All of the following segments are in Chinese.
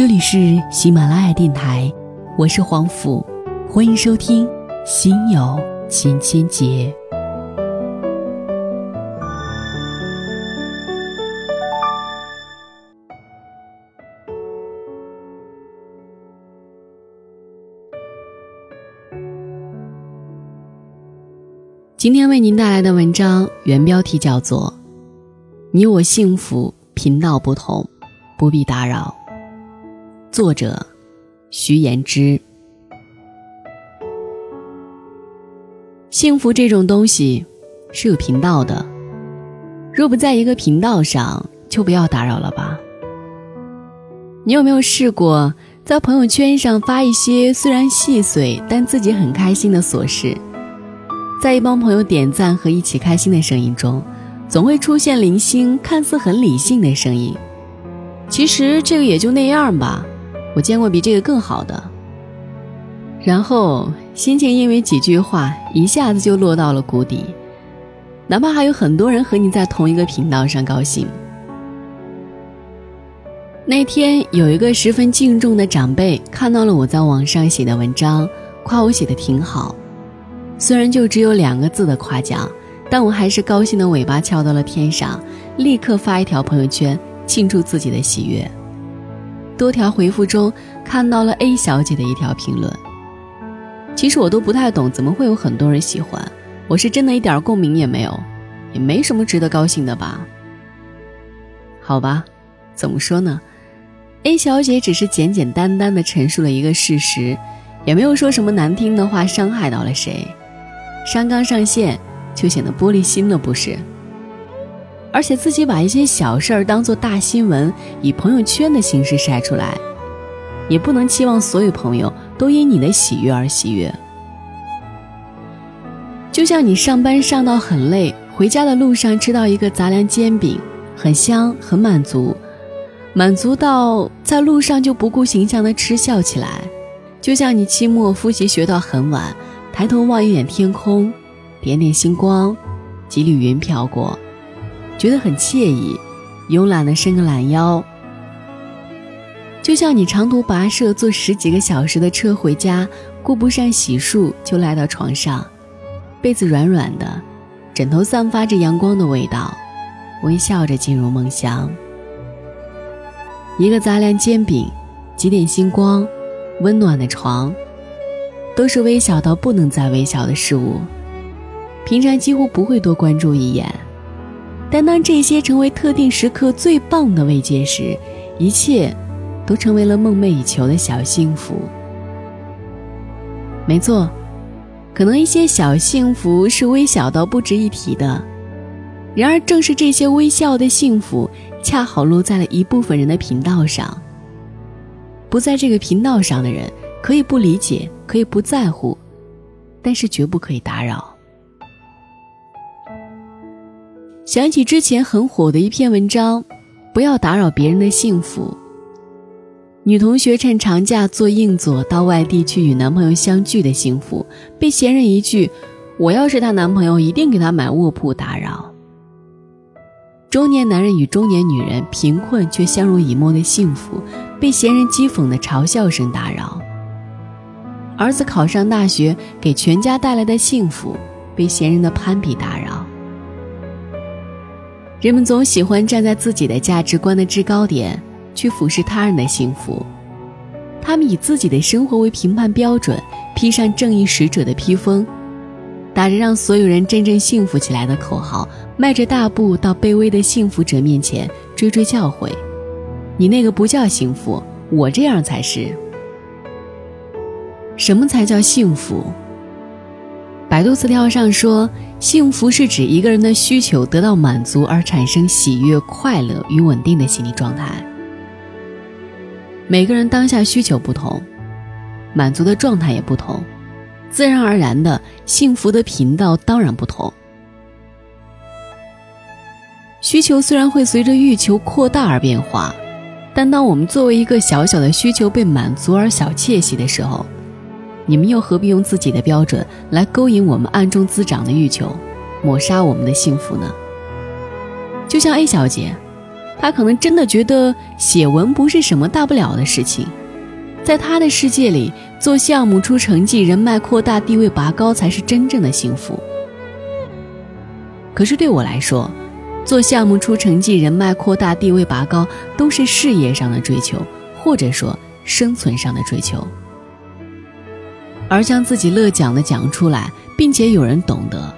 这里是喜马拉雅电台，我是黄甫，欢迎收听《心有千千结》。今天为您带来的文章原标题叫做《你我幸福频道不同，不必打扰》。作者：徐言之。幸福这种东西是有频道的，若不在一个频道上，就不要打扰了吧。你有没有试过在朋友圈上发一些虽然细碎但自己很开心的琐事？在一帮朋友点赞和一起开心的声音中，总会出现零星、看似很理性的声音。其实这个也就那样吧，我见过比这个更好的。然后心情因为几句话一下子就落到了谷底，哪怕还有很多人和你在同一个频道上高兴。那天有一个十分敬重的长辈看到了我在网上写的文章，夸我写的挺好。虽然就只有两个字的夸奖，但我还是高兴的尾巴翘到了天上，立刻发一条朋友圈庆祝自己的喜悦。多条回复中看到了 A 小姐的一条评论。其实我都不太懂，怎么会有很多人喜欢？我是真的一点共鸣也没有，也没什么值得高兴的吧？好吧，怎么说呢？A 小姐只是简简单单的陈述了一个事实，也没有说什么难听的话，伤害到了谁。山刚上线，就显得玻璃心了，不是？而且自己把一些小事儿当做大新闻，以朋友圈的形式晒出来，也不能期望所有朋友都因你的喜悦而喜悦。就像你上班上到很累，回家的路上吃到一个杂粮煎饼，很香，很满足，满足到在路上就不顾形象的吃笑起来。就像你期末复习学到很晚。抬头望一眼天空，点点星光，几缕云飘过，觉得很惬意，慵懒的伸个懒腰。就像你长途跋涉坐十几个小时的车回家，顾不上洗漱就赖到床上，被子软软的，枕头散发着阳光的味道，微笑着进入梦乡。一个杂粮煎饼，几点星光，温暖的床。都是微小到不能再微小的事物，平常几乎不会多关注一眼，但当这些成为特定时刻最棒的慰藉时，一切都成为了梦寐以求的小幸福。没错，可能一些小幸福是微小到不值一提的，然而正是这些微笑的幸福，恰好落在了一部分人的频道上。不在这个频道上的人。可以不理解，可以不在乎，但是绝不可以打扰。想起之前很火的一篇文章，不要打扰别人的幸福。女同学趁长假做硬座到外地去与男朋友相聚的幸福，被闲人一句“我要是她男朋友，一定给她买卧铺”打扰。中年男人与中年女人贫困却相濡以沫的幸福，被闲人讥讽的嘲笑声打扰。儿子考上大学，给全家带来的幸福，被闲人的攀比打扰。人们总喜欢站在自己的价值观的制高点去俯视他人的幸福，他们以自己的生活为评判标准，披上正义使者的披风，打着让所有人真正幸福起来的口号，迈着大步到卑微的幸福者面前追追教诲：“你那个不叫幸福，我这样才是。”什么才叫幸福？百度词条上说，幸福是指一个人的需求得到满足而产生喜悦、快乐与稳定的心理状态。每个人当下需求不同，满足的状态也不同，自然而然的幸福的频道当然不同。需求虽然会随着欲求扩大而变化，但当我们作为一个小小的需求被满足而小窃喜的时候，你们又何必用自己的标准来勾引我们暗中滋长的欲求，抹杀我们的幸福呢？就像 A 小姐，她可能真的觉得写文不是什么大不了的事情，在她的世界里，做项目出成绩、人脉扩大、地位拔高才是真正的幸福。可是对我来说，做项目出成绩、人脉扩大、地位拔高，都是事业上的追求，或者说生存上的追求。而将自己乐讲的讲出来，并且有人懂得，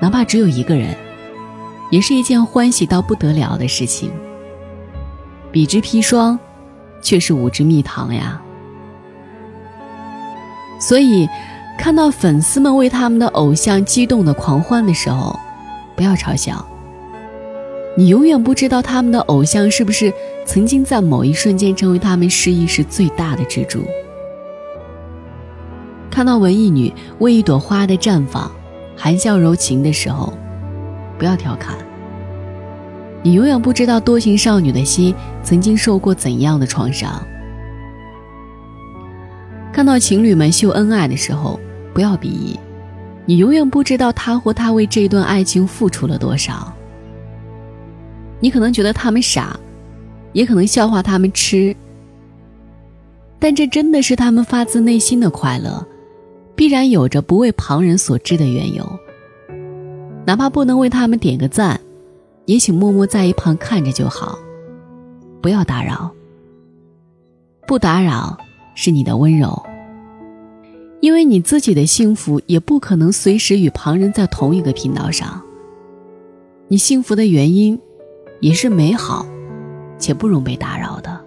哪怕只有一个人，也是一件欢喜到不得了的事情。彼之砒霜，却是吾之蜜糖呀。所以，看到粉丝们为他们的偶像激动的狂欢的时候，不要嘲笑。你永远不知道他们的偶像是不是曾经在某一瞬间成为他们失意时最大的支柱。看到文艺女为一朵花的绽放，含笑柔情的时候，不要调侃。你永远不知道多情少女的心曾经受过怎样的创伤。看到情侣们秀恩爱的时候，不要鄙夷。你永远不知道他或她为这段爱情付出了多少。你可能觉得他们傻，也可能笑话他们痴，但这真的是他们发自内心的快乐，必然有着不为旁人所知的缘由。哪怕不能为他们点个赞。也请默默在一旁看着就好，不要打扰。不打扰是你的温柔，因为你自己的幸福也不可能随时与旁人在同一个频道上。你幸福的原因，也是美好，且不容被打扰的。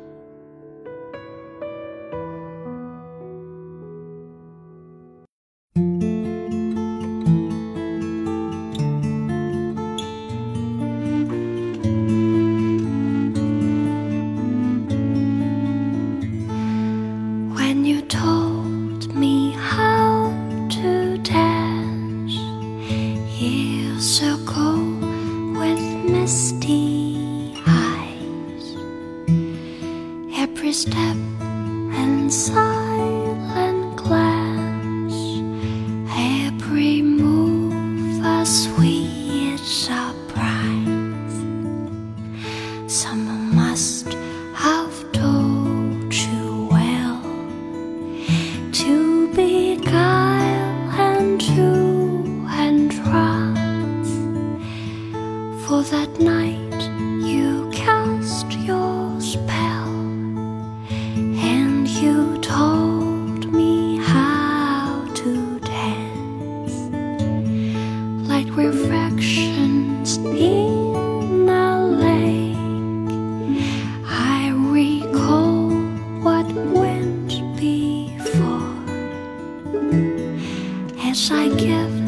much I give.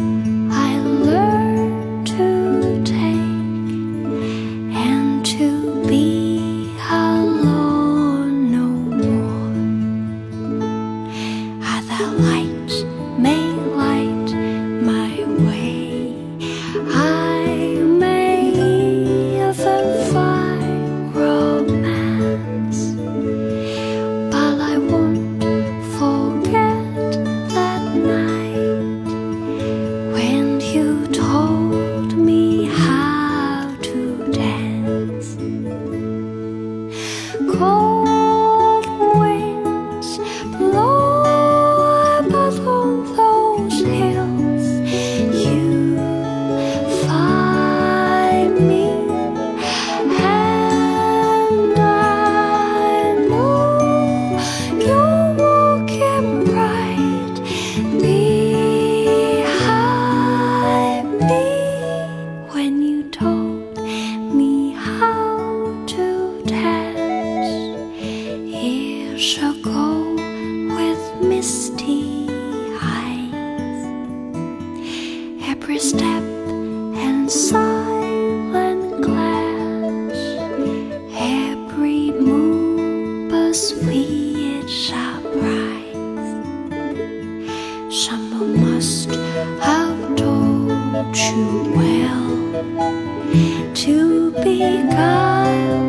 a sweet surprise. Someone must have told you well to be kind.